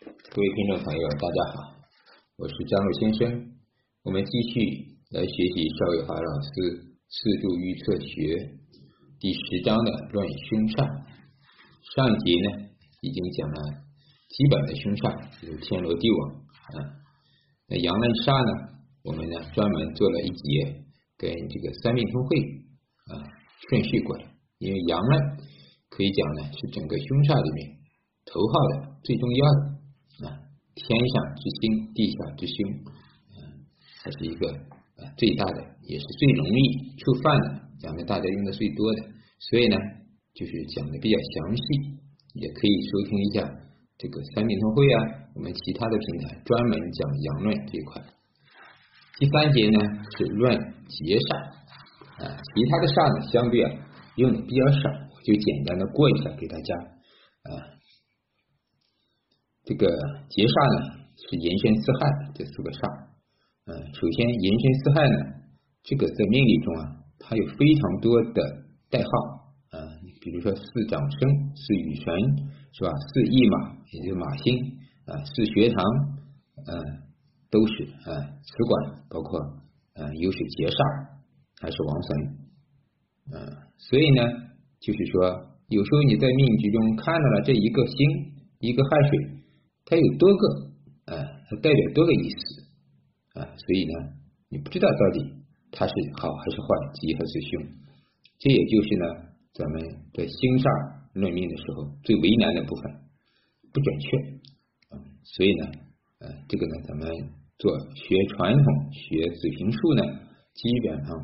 各位听众朋友，大家好，我是张璐先生。我们继续来学习邵伟华老师《四柱预测学》第十章的论凶煞。上一节呢，已经讲了基本的凶煞，如天罗地网啊。那阳刃煞呢，我们呢专门做了一节跟这个三命通会啊顺序过来，因为阳刃可以讲呢是整个凶煞里面头号的最重要的。天上之星，地下之凶，嗯，它是一个啊最大的，也是最容易触犯的，咱们大家用的最多的，所以呢，就是讲的比较详细，也可以收听一下这个三品通会啊，我们其他的平台专门讲阳论这一块。第三节呢是论劫煞啊，其他的煞呢相对啊用的比较少，我就简单的过一下给大家啊。这个劫煞呢是寅申巳亥这四个煞，嗯，首先寅申巳亥呢，这个在命理中啊，它有非常多的代号啊，比如说四长生、四雨神是吧？四驿马也就是马星啊，四学堂嗯，都是啊，此管包括嗯，又是劫煞还是王神，嗯，所以呢，就是说有时候你在命局中看到了这一个星一个亥水。它有多个，啊，它代表多个意思，啊，所以呢，你不知道到底它是好还是坏，吉还是凶，这也就是呢，咱们在星煞论命的时候最为难的部分，不准确，啊，所以呢，呃，这个呢，咱们做学传统学水平术呢，基本上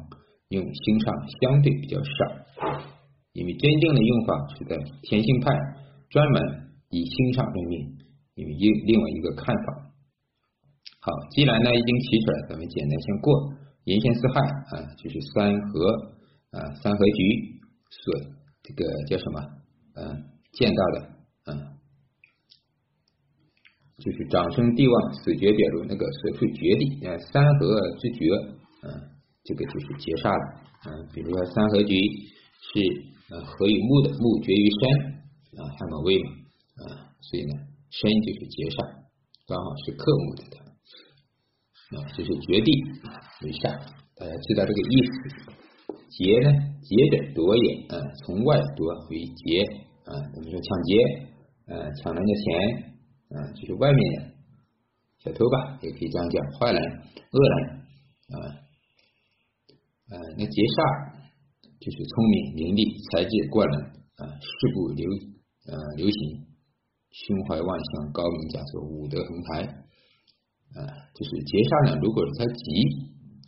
用星煞相对比较少，因为真正的用法是在天星派专门以星煞论命。有另另外一个看法。好，既然呢已经提出来，咱们简单先过。寅申巳亥啊，就是三合啊，三合局所这个叫什么？嗯，见到的，嗯，就是长生帝旺，死绝表露那个所处绝地啊，三合之绝，嗯，这个就是劫煞了。嗯，比如说三合局是呃合于木的，木绝于山啊，亥卯未嘛啊，所以呢。身就是劫煞，刚好是克木的它，啊，就是绝地为煞，大家知道这个意思。劫呢，劫者夺也，啊，从外夺为劫，啊，我们说抢劫，啊，抢人家钱，啊，就是外面的小偷吧，也可以这样讲，坏人、恶人，啊，啊，那劫煞就是聪明伶俐、才智过人，啊，事不流，呃，流行。胸怀万象，高明假说，武德横台，啊，就是劫煞呢。如果是它吉，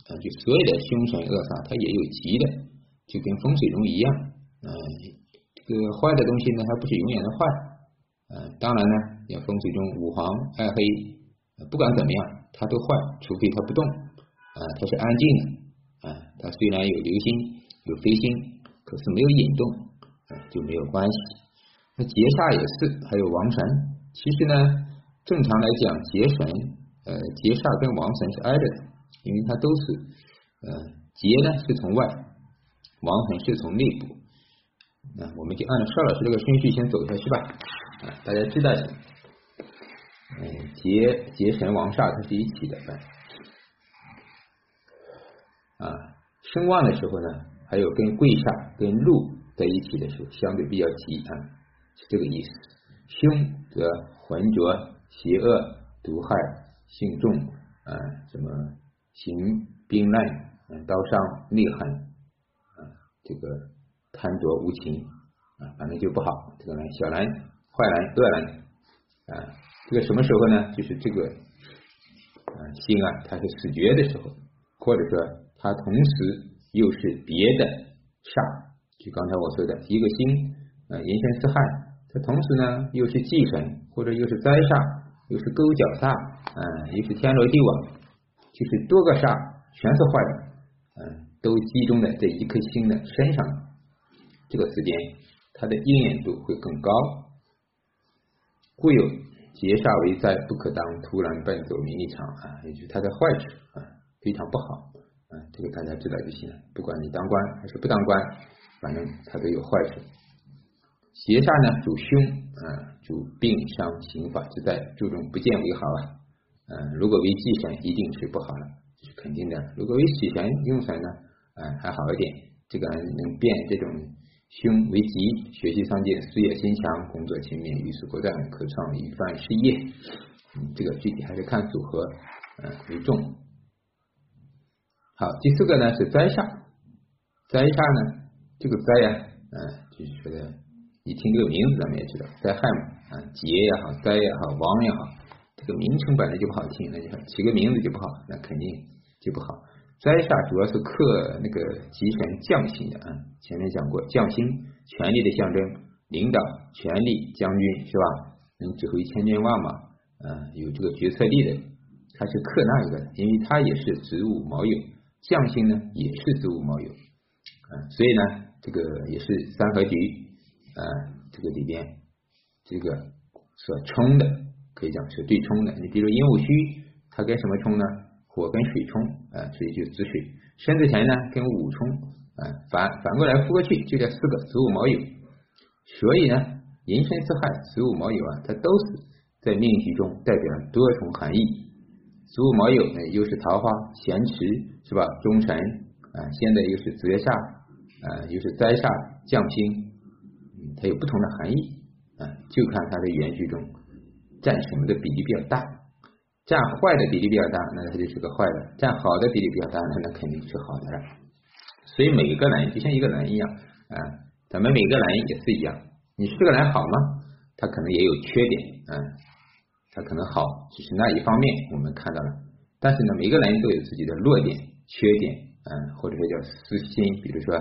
啊，就所有的凶神恶煞，它也有吉的，就跟风水中一样，嗯，这个坏的东西呢，它不是永远的坏，嗯，当然呢，像风水中五黄二黑，不管怎么样，它都坏，除非它不动，啊，它是安静的，啊，它虽然有流星有飞星，可是没有引动，啊，就没有关系。那劫煞也是，还有王神。其实呢，正常来讲，劫神呃，劫煞跟王神是挨着的，因为它都是呃，劫呢是从外，王神是从内部。那我们就按照邵老师这个顺序先走下去吧。啊，大家知道，嗯，劫劫神王煞它是一起的。啊，声旺的时候呢，还有跟贵煞跟禄在一起的时候，相对比较急啊。是这个意思，凶则浑浊、邪恶、毒害、性重啊，什么行兵难、刀伤、内狠啊，这个贪着无情啊，反正就不好。这个呢，小人、坏人、恶人啊，这个什么时候呢？就是这个啊，心啊，它是死绝的时候，或者说它同时又是别的煞，就刚才我说的一个心啊，寅申巳亥。同时呢，又是忌神，或者又是灾煞，又是勾角煞，嗯，又是天罗地网，就是多个煞全是坏的，嗯，都集中在这一颗星的身上，这个时间它的应验度会更高。故有劫煞为灾，不可当，突然奔走名利场啊，也就是它的坏处啊，非常不好，啊，这个大家知道就行了。不管你当官还是不当官，反正它都有坏处。邪煞呢主凶，啊，主病伤刑法之灾，注重不见为好啊。嗯，如果为忌神，一定是不好了，这是肯定的。如果为喜神用神呢，啊，还好一点，这个能变这种凶为吉，学习上进，事业心强，工作勤勉，遇事果断，可创一番事业。嗯，这个具体还是看组合，嗯为重。好，第四个呢是灾煞，灾煞呢，这个灾呀，嗯，就是说的。一听这个名字，咱们也知道灾害嘛，啊，劫也好，灾也好，亡也好，这个名称本来就不好听，那就起个名字就不好，那肯定就不好。灾煞主要是克那个吉神将星的啊，前面讲过，将星权力的象征，领导、权力、将军是吧？能指挥千军万马，啊，有这个决策力的，他是克那一个，因为他也是子午卯酉，将星呢也是子午卯酉，啊，所以呢，这个也是三合局。呃，这个里边这个所冲的可以讲是对冲的。你比如寅午戌，它跟什么冲呢？火跟水冲啊，所以就子水。申子辰呢跟午冲啊，反反过来复过去就这四个子午卯酉。所以呢，寅申巳亥子午卯酉啊，它都是在命局中代表多重含义。子午卯酉呢，又是桃花咸池是吧？忠臣啊，现在又是子煞啊，又是灾煞将星。它有不同的含义啊，就看它的原句中占什么的比例比较大，占坏的比例比较大，那它就是个坏的；占好的比例比较大，那那肯定是好的了。所以每个人就像一个人一样啊，咱们每个人也是一样。你是这个人好吗？他可能也有缺点啊，他可能好只是那一方面我们看到了，但是呢，每个人都有自己的弱点、缺点啊，或者说叫私心，比如说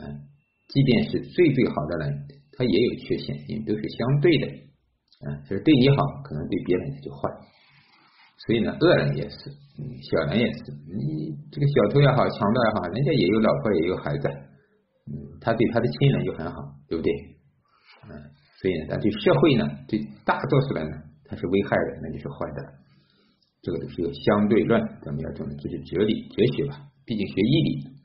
嗯，即便是最最好的人。它也有缺陷，因为都是相对的，啊，就是对你好，可能对别人他就坏。所以呢，恶人也是，嗯，小人也是。你这个小偷也好，强盗也好，人家也有老婆，也有孩子，嗯，他对他的亲人就很好，对不对？嗯，所以呢，但对社会呢，对大多数人呢，他是危害的，那就是坏的。这个都是有相对论，咱们要懂，这是哲理、哲学吧？毕竟学义理。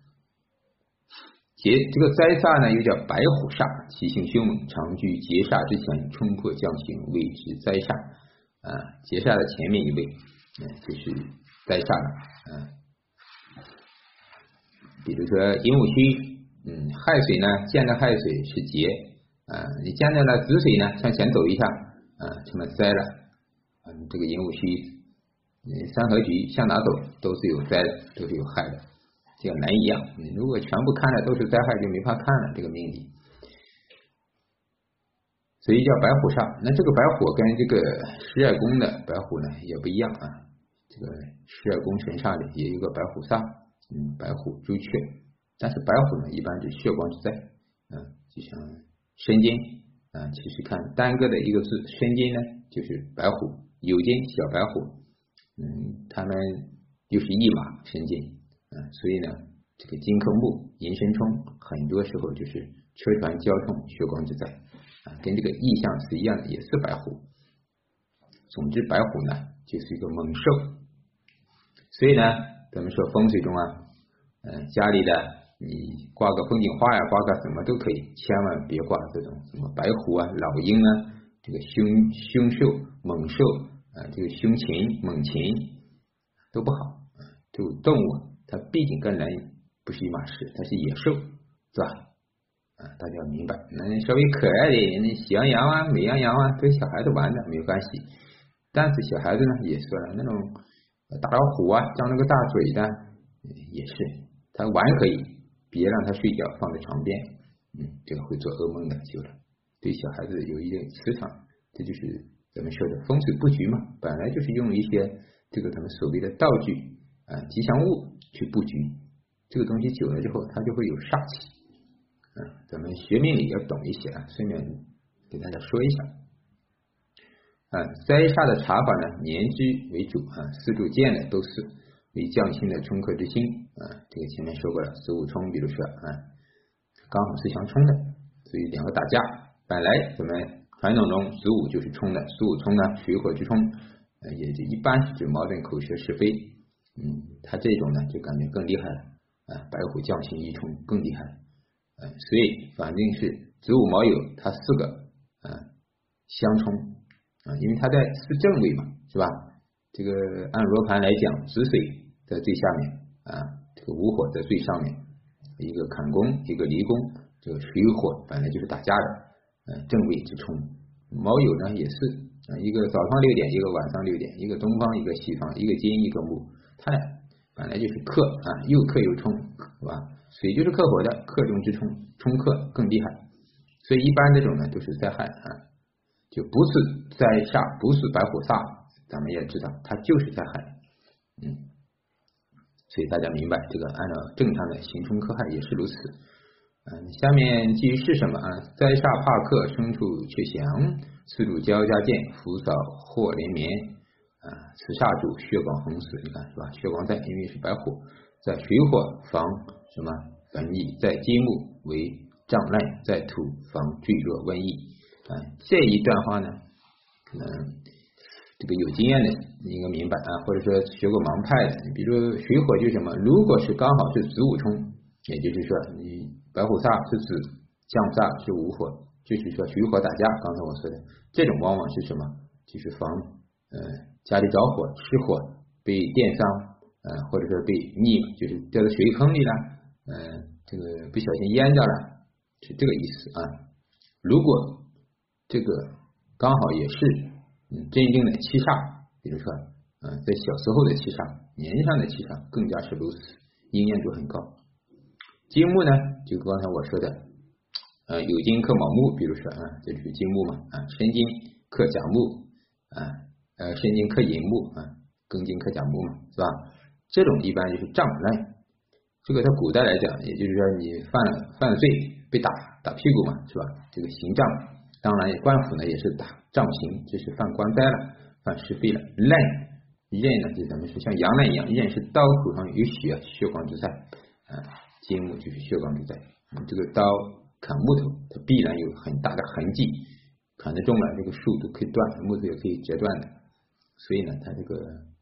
劫这个灾煞呢，又叫白虎煞，其性凶猛，常居劫煞之前，冲破将星，谓之灾煞。啊，劫煞的前面一位，嗯，就是灾煞了。嗯，比如说寅午戌，嗯，亥水呢，见到亥水是劫，啊，你见到了子水呢，向前走一下，啊，成了灾了。嗯，这个寅午戌，嗯，三合局向哪走都是有灾的，都是有害的。像人一样，你如果全部看的都是灾害，就没法看了这个命理。所以叫白虎煞。那这个白虎跟这个十二宫的白虎呢也不一样啊。这个十二宫神煞里也有个白虎煞，嗯，白虎朱雀。但是白虎呢一般就血光之灾，嗯，就像申金啊，其实看单个的一个字申金呢就是白虎，酉金小白虎，嗯，他们又是一马申金。啊，所以呢，这个金克木，寅申冲，很多时候就是车船交通血光之灾啊，跟这个意象是一样的，也是白虎。总之，白虎呢就是一个猛兽，所以呢，咱们说风水中啊，嗯，家里的你挂个风景画呀，挂个什么都可以，千万别挂这种什么白虎啊、老鹰啊，这个凶凶兽、猛兽啊，这个凶禽、猛禽都不好，这种动物。它毕竟跟人不是一码事，它是野兽，是吧？啊，大家要明白。那稍微可爱的，那喜羊羊啊、美羊羊啊，跟小孩子玩的没有关系。但是小孩子呢，也说了，那种大老虎啊，张那个大嘴的，也是，他玩可以，别让他睡觉，放在床边，嗯，这个会做噩梦的，就了。对小孩子有一定磁场，这就是咱们说的风水布局嘛，本来就是用一些这个咱们所谓的道具啊，吉祥物。去布局这个东西久了之后，它就会有煞气。嗯，咱们学命理要懂一些啊，顺便给大家说一下。啊，灾煞的查法呢，年支为主啊，四柱见的都是为将星的冲克之星啊。这个前面说过了，子午冲，比如说啊，刚好是相冲的，所以两个打架。本来咱们传统中子午就是冲的，子午冲呢，水火之冲，也就一般是指矛盾、口舌是非。嗯，他这种呢就感觉更厉害了啊！白虎将星一冲更厉害，了，啊，所以反正是子午卯酉它四个啊相冲啊，因为它在是正位嘛，是吧？这个按罗盘来讲，子水在最下面啊，这个午火在最上面，一个坎宫，一个离宫，这个水火本来就是打架的，嗯，正位之冲。卯酉呢也是啊，一个早上六点，一个晚上六点，一个东方，一个西方，一个金，一个木，它俩本来就是克啊，又克又冲，是吧？水就是克火的，克中之冲，冲克更厉害。所以一般这种呢都是灾害啊，就不是灾煞，不是白虎煞，咱们也知道它就是灾害。嗯，所以大家明白这个，按照正常的刑冲克害也是如此。嗯，下面继续是什么啊？灾煞怕克，牲畜却降，四主交加见，福扫祸连绵啊。此煞主血光横死，你看是吧？血光在，因为是白虎，在水火防什么瘟疫，在金木为障碍，在土防坠落瘟疫啊。这一段话呢，可能这个有经验的应该明白啊，或者说学过盲派的，比如水火就是什么？如果是刚好是子午冲，也就是说你。白虎煞是指降煞是午火，就是说水火打架。刚才我说的这种往往是什么？就是防呃家里着火失火被电伤，呃或者说被溺，就是掉到水坑里了，嗯这个不小心淹着了，是这个意思啊。如果这个刚好也是嗯真正的七煞，比如说嗯在小时候的七煞，年上的七煞更加是如此，应验度很高。金木呢，就刚才我说的，呃，有金克卯木，比如说啊，这就是金木嘛啊，申金克甲木啊，呃，申金克寅木啊，庚金克甲木嘛，是吧？这种一般就是障碍。这个在古代来讲，也就是说你犯犯罪被打打屁股嘛，是吧？这个刑杖，当然官府呢也是打杖刑，这是犯官灾了，犯是非了。刃刃呢，就咱们说像羊刃一样，刃是刀口上有血，血光之灾啊。金木就是血光之灾，这个刀砍木头，它必然有很大的痕迹，砍得重了，这个树都可以断，木头也可以折断的，所以呢，它这个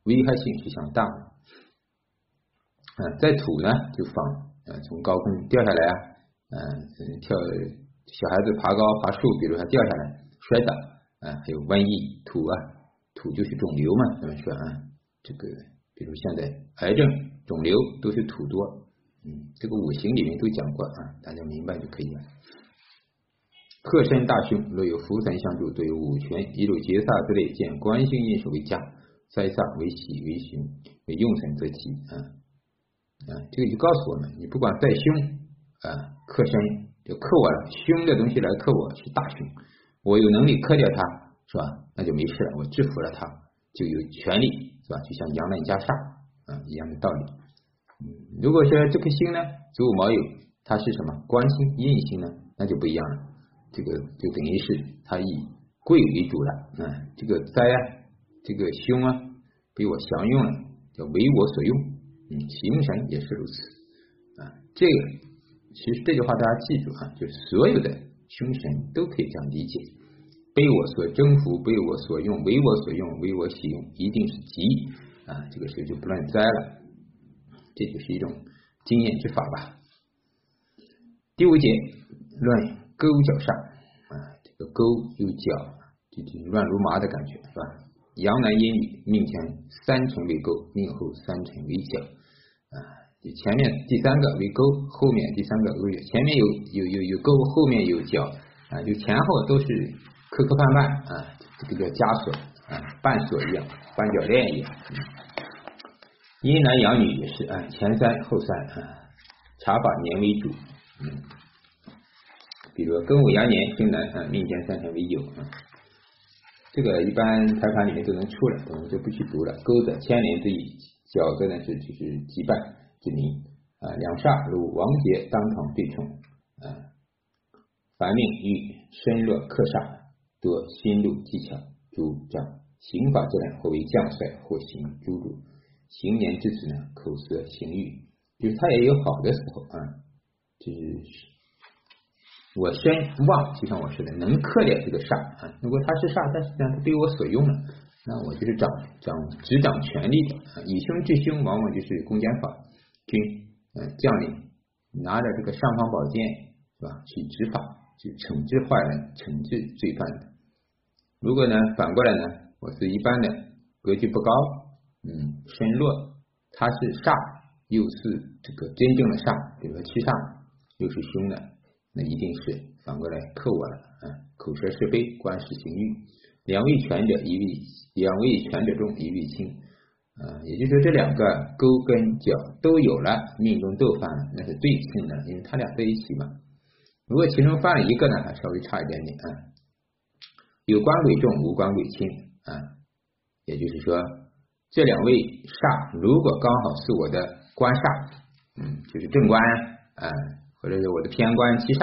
危害性是相当大的。在土呢就防，啊，从高空掉下来啊，嗯，跳小孩子爬高爬树，比如他掉下来摔倒，啊，还有瘟疫，土啊，土就是肿瘤嘛，咱们说啊，这个比如现在癌症、肿瘤都是土多。嗯，这个五行里面都讲过啊，大家明白就可以了。克身大凶，若有福神相助，对五权一路劫煞之类，见官星印数为佳，灾煞为喜为凶，为用神则吉啊啊！这个就告诉我们，你不管再凶啊，克身就克我，凶的东西来克我是大凶，我有能力克掉它，是吧？那就没事了，我制服了它，就有权利，是吧？就像阳刃加煞啊一样的道理。嗯如果说这颗星呢，子午卯酉，它是什么官星、印星呢？那就不一样了。这个就等于是它以贵为主了。嗯，这个灾啊，这个凶啊，被我享用了，叫为我所用。嗯，形神也是如此。啊，这个其实这句话大家记住啊，就是所有的凶神都可以这样理解：被我所征服，被我所用，为我所用，为我使用，一定是吉啊。这个时候就不乱灾了。这就是一种经验之法吧。第五节乱勾脚上啊，这个勾有脚，就就乱如麻的感觉是吧？阳男阴女命前三重为勾，命后三层为脚啊。就前面第三个为勾，后面第三个为前面有有有有勾，后面有脚啊，就前后都是磕磕绊绊啊，这个叫枷锁啊，绊锁一样，绊脚链一样。阴男阳女也是啊，前三后三啊，查法年为主，嗯，比如庚午阳年生男啊，命前三辰为酉啊，这个一般排盘里面都能出来，我们就不去读了。勾的牵连之意，角子呢是就是羁绊之名啊，两煞如王杰当堂对冲啊，凡命遇身弱克煞，多心路技巧主张刑法之人，或为将帅，或行诸主。行年之子呢，口舌行欲，就是他也有好的时候啊，就是我先旺，就像我说的，能克掉这个煞啊。如果他是煞，但是呢，他被我所用了，那我就是掌掌执掌权力的。以凶制凶，往往就是公检法军嗯将领拿着这个尚方宝剑是吧，去执法去惩治坏人、惩治罪犯的。如果呢反过来呢，我是一般的格局不高，嗯，身弱，他是煞，又是这个真正的煞，比如说七煞，又是凶的，那一定是反过来克我了啊！口舌是非，官事行欲，两位权者一位，两位权者重，一位轻。啊，也就是说这两个勾跟角都有了，命中都犯了，那是最轻的，因为他俩在一起嘛。如果其中犯了一个呢，还稍微差一点点啊。有官鬼重，无官鬼轻啊。也就是说，这两位煞如果刚好是我的官煞，嗯，就是正官啊，或者是我的偏官七煞，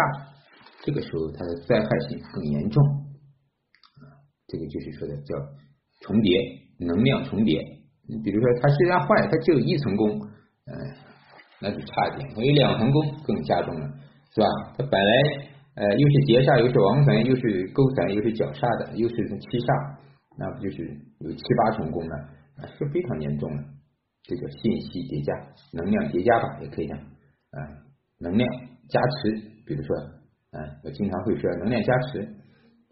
这个时候它的灾害性更严重啊。这个就是说的叫重叠，能量重叠。你比如说，它虽然坏，它只有一层宫，嗯，那就差一点。它有两层宫更加重了，是吧？它本来呃又是劫煞，又是亡神，又是勾神，又是角煞的，又是七煞，那不就是有七八重宫了？是非常严重的。这个信息叠加，能量叠加法也可以讲啊，能量加持。比如说，啊，我经常会说能量加持。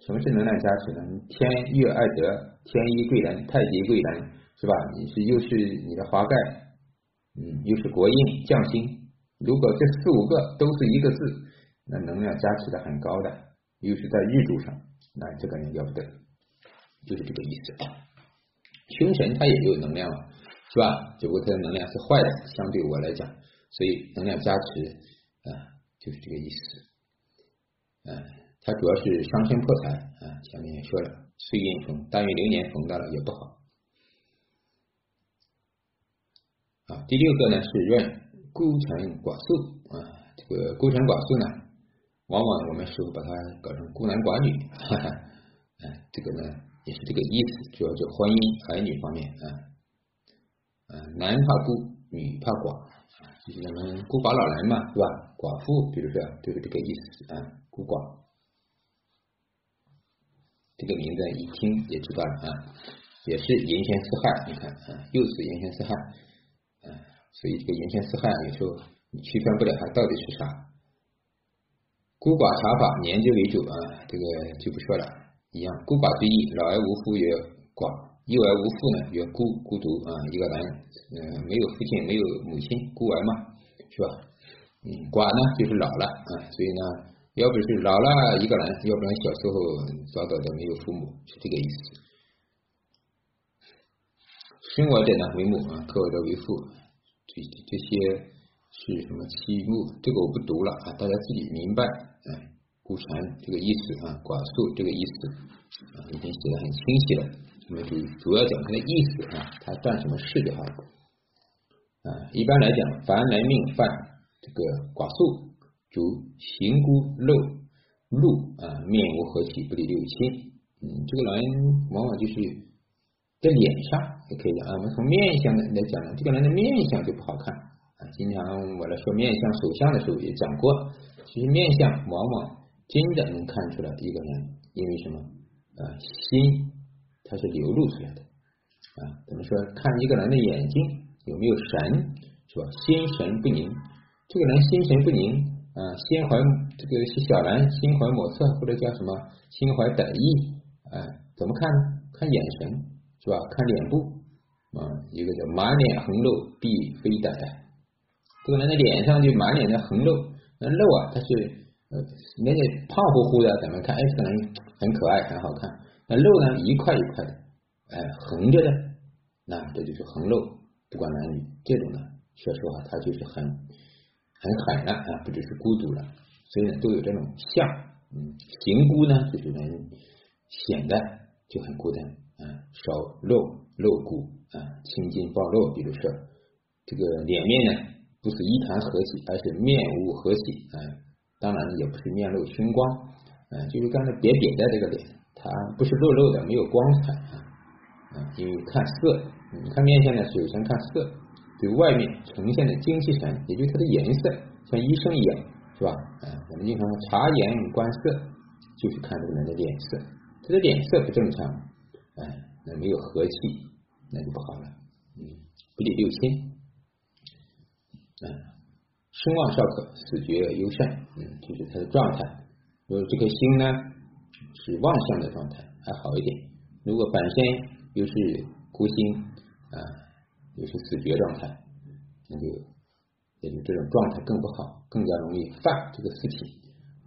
什么是能量加持呢？天月二德，天一贵人，太极贵人。是吧？你是又是你的华盖，嗯，又是国印将星。如果这四五个都是一个字，那能量加持的很高的，又是在日柱上，那这个人要不得，就是这个意思。凶神他也有能量，是吧？只不过他的能量是坏的，相对我来讲，所以能量加持啊，就是这个意思。嗯，它主要是伤身破财啊。前面也说了，岁运逢，大运流年逢到了也不好。啊，第六个呢是任孤臣寡宿啊，这个孤臣寡宿呢，往往我们师傅把它搞成孤男寡女，哈哈，这个呢也是这个意思，主要就婚姻儿女方面啊，啊，男怕孤，女怕寡，咱们孤寡老人嘛，是吧？寡妇，比如说就是这个意思啊，孤寡，这个名字一听也知道了啊，也是寅戌四害，你看啊，又是寅戌四害啊。所以这个寅戌四害有时候你区分不了它到底是啥。孤寡茶法年纪为主啊，这个就不说了。一样，孤寡之意，老而无夫也寡，幼而无父呢曰孤，孤独啊，一个人嗯没有父亲没有母亲，孤儿嘛，是吧？嗯，寡呢就是老了啊，所以呢，要不是老了一个人，要不然小时候早早的没有父母，是这个意思。生我者呢为母啊，克我者为父。这这些是什么七目？这个我不读了啊，大家自己明白。哎，孤禅这个意思啊，寡宿这个意思啊，已经写的很清晰了。我们主主要讲它的意思啊，它干什么事就好。啊，一般来讲，凡来命犯这个寡宿，主行孤陋露啊，面无和气，不离六亲。嗯，这个人往往就是。在脸上也可以讲啊，我们从面相的来讲呢，这个人的面相就不好看啊。经常我来说面相、手相的时候也讲过，其实面相往往真的能看出来一个人，因为什么啊？心它是流露出来的啊。怎么说？看一个人的眼睛有没有神，是吧？心神不宁，这个人心神不宁啊，心怀这个是小人心怀莫测，或者叫什么心怀歹意啊？怎么看呢？看眼神。是吧？看脸部啊，一个叫满脸横肉，必非歹。这个人的脸上就满脸的横肉，那肉啊，他是呃那个胖乎乎的，咱们看，哎，这个人很可爱，很好看。那肉呢，一块一块的，哎，横着的，那这就是横肉。不管男女，这种呢，说实话，他就是很很狠了啊，不只是孤独了，所以呢，都有这种相。嗯，行孤呢，就是人显得就很孤单。啊，少露露骨啊，青筋暴露。比如说，这个脸面呢，不是一团和气，而是面无和气啊。当然也不是面露凶光啊，就是刚才扁扁的这个脸，它不是肉肉的，没有光彩啊。因为看色，你看面相呢，首先看色，对外面呈现的精气神，也就是它的颜色，像医生一样，是吧？啊，我们经常察言观色，就是看这个人的脸色，他的脸色不正常。哎，那没有和气，那就不好了。嗯，不利六亲。嗯，声望少可，死绝优善。嗯，就是他的状态如果这颗心呢是旺相的状态，还好一点；如果本身又是孤星啊，又是死绝状态，那就也就这种状态更不好，更加容易犯这个事情。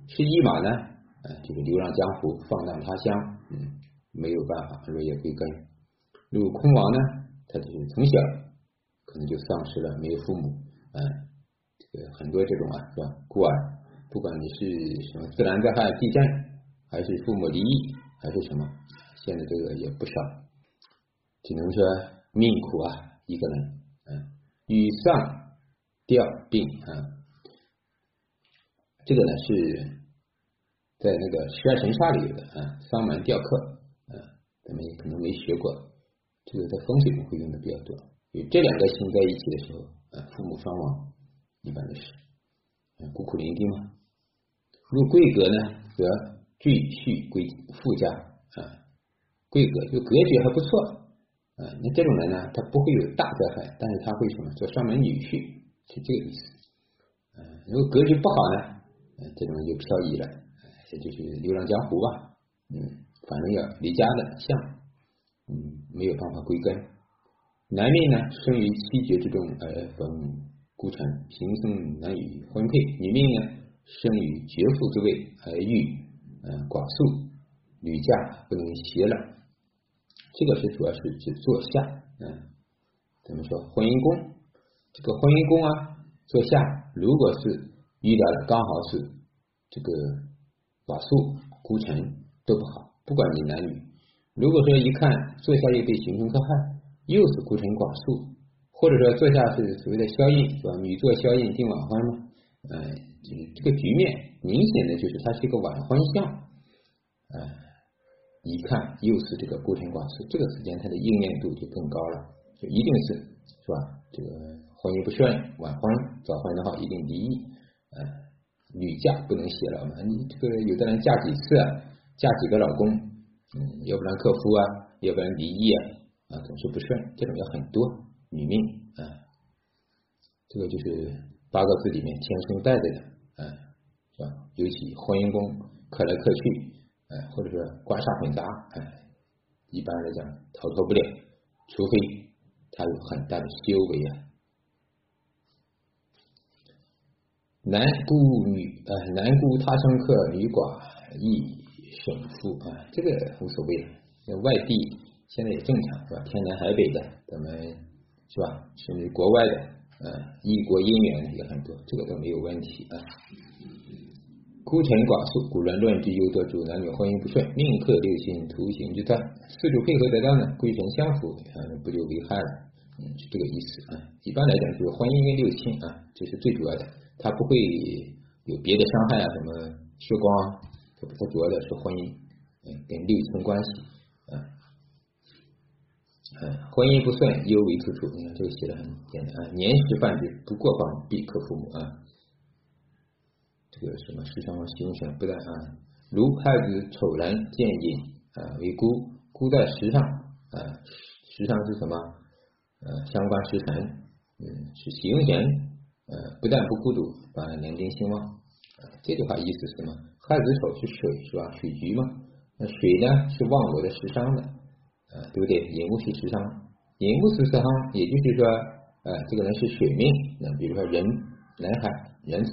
是一马呢，啊，就是流浪江湖，放荡他乡，嗯，没有办法落叶归根。如果空亡呢，他就是从小可能就丧失了没有父母，嗯，这个很多这种啊，是吧？孤儿。不管你是什么自然灾害、地震，还是父母离异，还是什么，现在这个也不少，只能说命苦啊，一个人，嗯，与上吊病啊，这个呢是在那个十二神煞里有的啊，丧门吊客，啊，咱们可能没学过，这个在风水中会用的比较多，有这两个星在一起的时候，啊，父母双亡，一般都是，孤苦伶仃嘛。入贵格呢，则赘婿归富家啊，贵格就格局还不错啊。那这种人呢，他不会有大灾害，但是他会什么做上门女婿，是这个意思。嗯，如果格局不好呢，嗯，这种人就漂移了，这就是流浪江湖吧。嗯，反正要离家的像，嗯，没有办法归根。男命呢，生于七绝之中而逢孤臣，平生难以婚配；女命呢。生于绝妇之位而遇嗯寡宿，女嫁不能携了，这个是主要是指坐下嗯，怎么说婚姻宫？这个婚姻宫啊，坐下如果是遇到了刚好是这个寡宿孤臣都不好，不管你男女。如果说一看坐下又被形成克害，又是孤臣寡宿，或者说坐下是所谓的宵印是吧？女坐宵印定晚婚嘛，嗯。这个这个局面明显的就是它是一个晚婚相，呃，一看又是这个孤臣寡宿，这个时间它的应验度就更高了，就一定是是吧？这个婚姻不顺，晚婚早婚的话一定离异，呃，女嫁不能携老嘛，你这个有的人嫁几次，嫁几个老公，嗯，要不然克夫啊，要不然离异啊，啊，总是不顺，这种也很多，女命啊，这个就是八个字里面天生带着的。嗯，是吧？尤其婚姻宫克来克去，哎，或者说官煞混杂，哎，一般来讲逃脱不了，除非他有很大的修为啊。男孤女，呃，男孤他生克，女寡亦省夫啊，这个无所谓了。外地现在也正常，是吧？天南海北的，咱们是吧？甚至国外的。呃，异国姻缘也很多，这个都没有问题啊。孤臣寡宿，古人论之，有得主男女婚姻不顺，命克六亲，图形之断，四主配合得当呢，贵臣相辅，啊，不就危害了？嗯，是这个意思啊。一般来讲，就是婚姻跟六亲啊，这是最主要的，它不会有别的伤害啊，什么血光，它主要的是婚姻，嗯，跟六亲关系啊。嗯，婚姻不顺，忧为处处。你看这个写的很简单啊。年时犯之，不过方，必克父母啊。这个什么时常形选不但啊，如太子丑人见隐啊为孤，孤在时上啊，时上是什么？呃，相关时辰，嗯，是行人，呃，不但不孤独，反而年丁兴旺。这句话意思是什么？亥子丑是水是吧？水局嘛。那水呢是旺我的时伤的。对不对？寅木是食伤，寅木是食伤，也就是说，呃，这个人是水命。那比如说人，男孩，人子，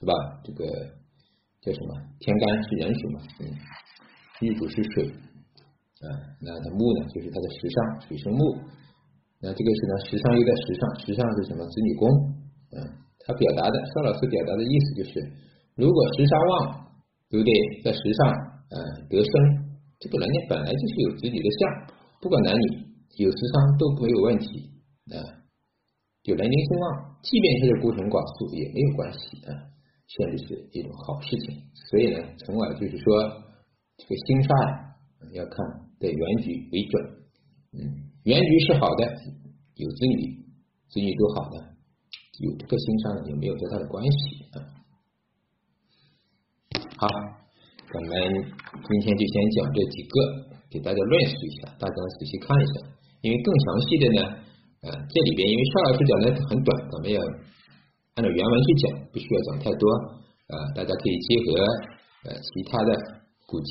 是吧？这个叫什么？天干是壬水嘛，嗯，日主是水，啊，那他木呢，就是他的食伤，水生木。那这个是呢，食伤又在食上，食上是什么？子女宫，嗯，他表达的，邵老师表达的意思就是，如果食伤旺，对不对？在食上，呃，得生。这个人家本来就是有自己的相，不管男女有时伤都没有问题啊，有人丁兴旺，即便是孤臣寡宿也没有关系啊，甚至是一种好事情。所以呢，从而就是说，这个星煞要看的原局为准，嗯，原局是好的，有子女，子女都好的，有这个星煞也没有多大的关系啊。好。咱们今天就先讲这几个，给大家论述一下，大家仔细看一下。因为更详细的呢，呃，这里边因为邵老师讲的很短，咱们要按照原文去讲，不需要讲太多。呃，大家可以结合呃其他的古籍。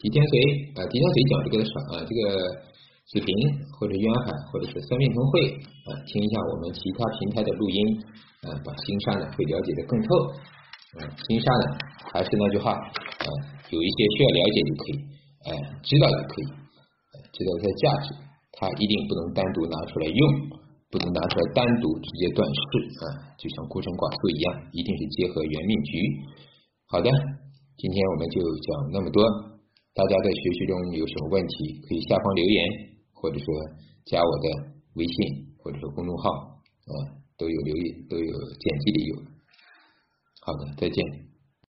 狄天随啊，狄天随讲这个的少啊，这个视频或者渊海或者是三面同会啊，听一下我们其他平台的录音啊，把星沙呢会了解的更透啊。星沙呢还是那句话啊，有一些需要了解就可以，哎，知道就可以，知道它的价值，它一定不能单独拿出来用，不能拿出来单独直接断事啊，就像孤城寡素一样，一定是结合原命局。好的，今天我们就讲那么多。大家在学习中有什么问题，可以下方留言，或者说加我的微信，或者说公众号，啊，都有留言，都有简介里有。好的，再见。